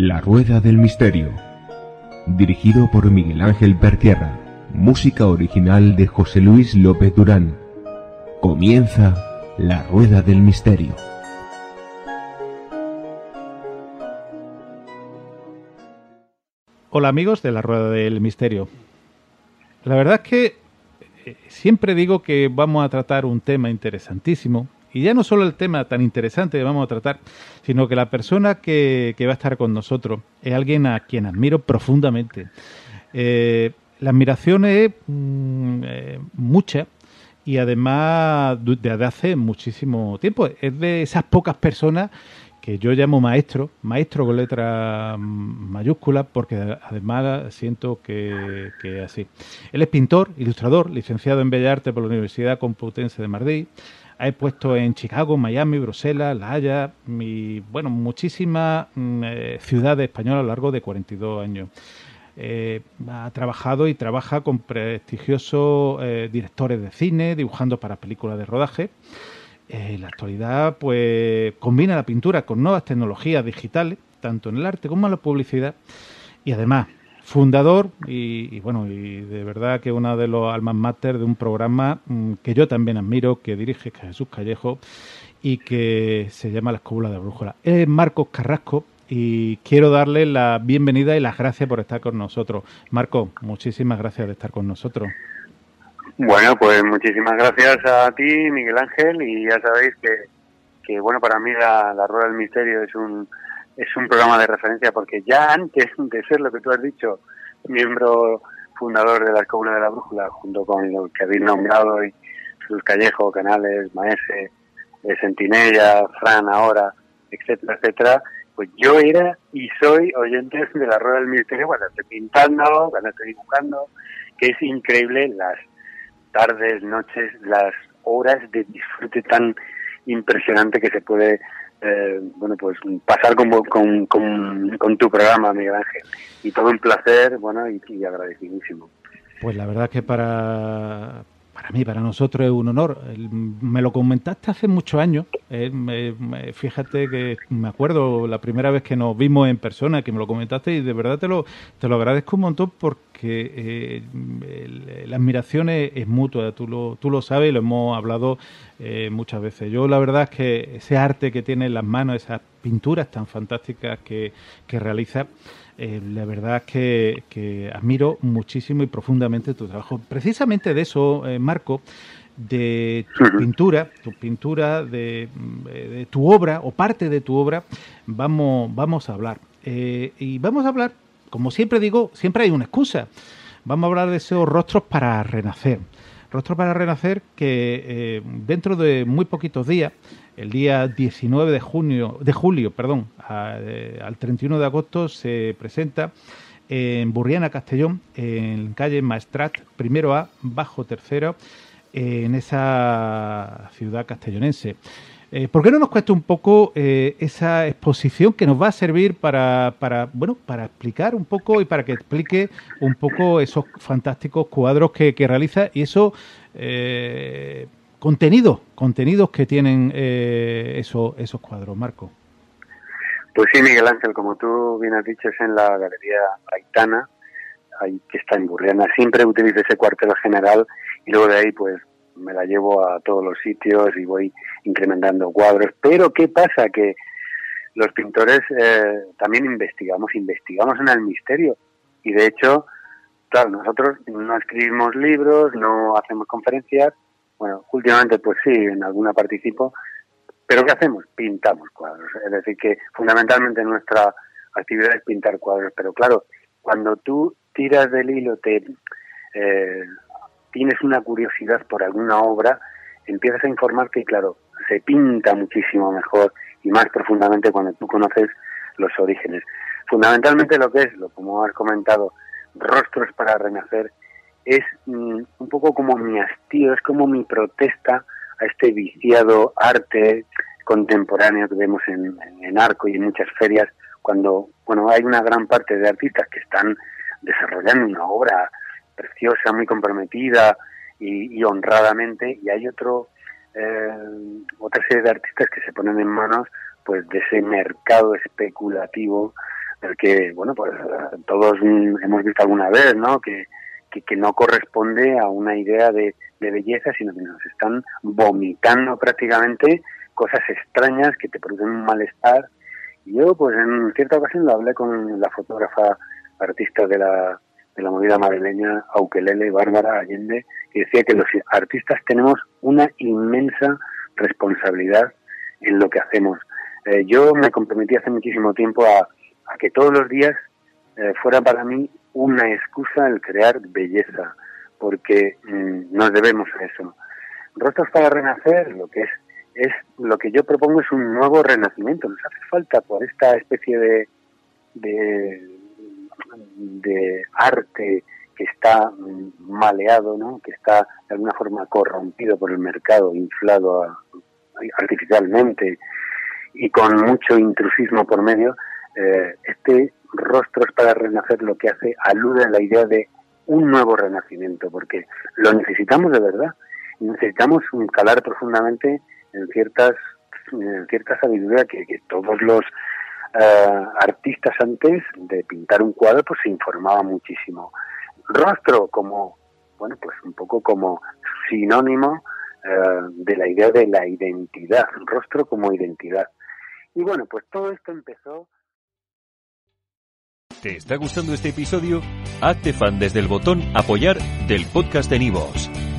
La Rueda del Misterio. Dirigido por Miguel Ángel Pertierra. Música original de José Luis López Durán. Comienza La Rueda del Misterio. Hola amigos de La Rueda del Misterio. La verdad es que eh, siempre digo que vamos a tratar un tema interesantísimo y ya no solo el tema tan interesante que vamos a tratar, sino que la persona que, va a estar con nosotros es alguien a quien admiro profundamente. Eh, la admiración es mm, eh, mucha y además desde hace muchísimo tiempo. Es de esas pocas personas que yo llamo maestro, maestro con letra mayúscula, porque además siento que, que así. Él es pintor, ilustrador, licenciado en Bellas Artes por la Universidad Complutense de Madrid, ha puesto en Chicago, Miami, Bruselas, La Haya, y, bueno, muchísimas mm, eh, ciudades españolas a lo largo de 42 años. Eh, ha trabajado y trabaja con prestigiosos eh, directores de cine, dibujando para películas de rodaje. en la actualidad, pues combina la pintura con nuevas tecnologías digitales, tanto en el arte como en la publicidad, y además fundador y, bueno, y de verdad que uno de los almas mater de un programa mm, que yo también admiro, que dirige Jesús Callejo y que se llama La Escóbula de Brújula. Es Marcos Carrasco y quiero darle la bienvenida y las gracias por estar con nosotros. Marco, muchísimas gracias de estar con nosotros. Bueno, pues muchísimas gracias a ti, Miguel Ángel, y ya sabéis que, que bueno, para mí la Rueda del Misterio es un es un programa de referencia porque ya antes de ser lo que tú has dicho, miembro fundador de la Escóbula de la Brújula, junto con los que habéis nombrado, y Sus Callejo, Canales, Maese, eh, Sentinella, Fran ahora, etcétera, etcétera, pues yo era y soy oyente de la Rueda del Ministerio cuando estoy pintando, cuando estoy dibujando, que es increíble las tardes, noches, las horas de disfrute tan impresionante que se puede eh, bueno, pues pasar con, con, con, tu programa, Miguel Ángel. Y todo un placer, bueno, y, agradecidísimo. Pues la verdad que para, para mí, para nosotros es un honor. Me lo comentaste hace muchos años. Fíjate que me acuerdo la primera vez que nos vimos en persona, que me lo comentaste y de verdad te lo, te lo agradezco un montón porque eh, la admiración es, mutua. Tú lo, tú lo sabes y lo hemos hablado eh, muchas veces. Yo la verdad es que ese arte que tiene en las manos, esas pinturas tan fantásticas que, que realiza, eh, la verdad es que, admiro muchísimo y profundamente tu trabajo. Precisamente de eso, Marco, de tu pintura, tu pintura, de, de, tu obra o parte de tu obra, vamos, vamos a hablar. Eh, y vamos a hablar, como siempre digo, siempre hay una excusa. Vamos a hablar de esos rostros para renacer. Rostros para renacer que dentro de muy poquitos días el día 19 de junio, de julio, perdón, eh, al 31 de agosto se presenta en Burriana, Castellón, en calle Maestrat, primero A, bajo tercero, en esa ciudad castellonense. Eh, ¿Por qué no nos cuesta un poco eh, esa exposición que nos va a servir para, para, bueno, para explicar un poco y para que explique un poco esos fantásticos cuadros que, realiza y eso contenidos, contenidos que tienen eh, esos, esos cuadros, Marco. Pues sí, Miguel Ángel, como tú bien has dicho, es en la Galería Aitana, ahí que está en Burriana. Siempre utilizo ese cuartel general y luego de ahí pues me la llevo a todos los sitios y voy incrementando cuadros. Pero ¿qué pasa? Que los pintores eh, también investigamos, investigamos en el misterio. Y de hecho, claro, nosotros no escribimos libros, no hacemos conferencias, bueno, últimamente pues sí, en alguna participo, pero ¿qué hacemos? Pintamos cuadros. Es decir, que fundamentalmente nuestra actividad es pintar cuadros, pero claro, cuando tú tiras del hilo, te, eh, tienes una curiosidad por alguna obra, empiezas a informar que, claro, se pinta muchísimo mejor y más profundamente cuando tú conoces los orígenes. Fundamentalmente lo que es, lo como has comentado, Rostros para Renacer, es mm, un poco como mi hastío, es como mi protesta a este viciado arte contemporáneo que vemos en, en, Arco y en muchas ferias, cuando bueno hay una gran parte de artistas que están desarrollando una obra preciosa, muy comprometida y, honradamente, y hay otro eh, otra serie de artistas que se ponen en manos pues de ese mercado especulativo del que bueno pues todos hemos visto alguna vez, ¿no? Que, que, no corresponde a una idea de, de belleza, sino que nos están vomitando prácticamente cosas extrañas que te producen un malestar. Y yo, pues en cierta ocasión lo hablé con la fotógrafa artista de la, de la movida madrileña, Aukelele, Bárbara Allende, que decía que los artistas tenemos una inmensa responsabilidad en lo que hacemos. Eh, yo me comprometí hace muchísimo tiempo a, que todos los días eh, fuera para mí una excusa el crear belleza, porque mm, nos debemos a eso. Rostros para Renacer, lo que es, es lo que yo propongo es un nuevo renacimiento. Nos hace falta por esta especie de, de, de arte que está mm, maleado, ¿no? que está de alguna forma corrompido por el mercado, inflado artificialmente y con mucho intrusismo por medio, eh, este Rostros para Renacer lo que hace alude a la idea de un nuevo renacimiento, porque lo necesitamos de verdad. Necesitamos calar profundamente en ciertas en cierta sabiduría que, todos los eh, artistas antes de pintar un cuadro pues se informaban muchísimo. Rostro como, bueno, pues un poco como sinónimo eh, de la idea de la identidad, rostro como identidad. Y bueno, pues todo esto empezó ¿Te está gustando este episodio? Hazte fan desde el botón Apoyar del podcast de Nivos.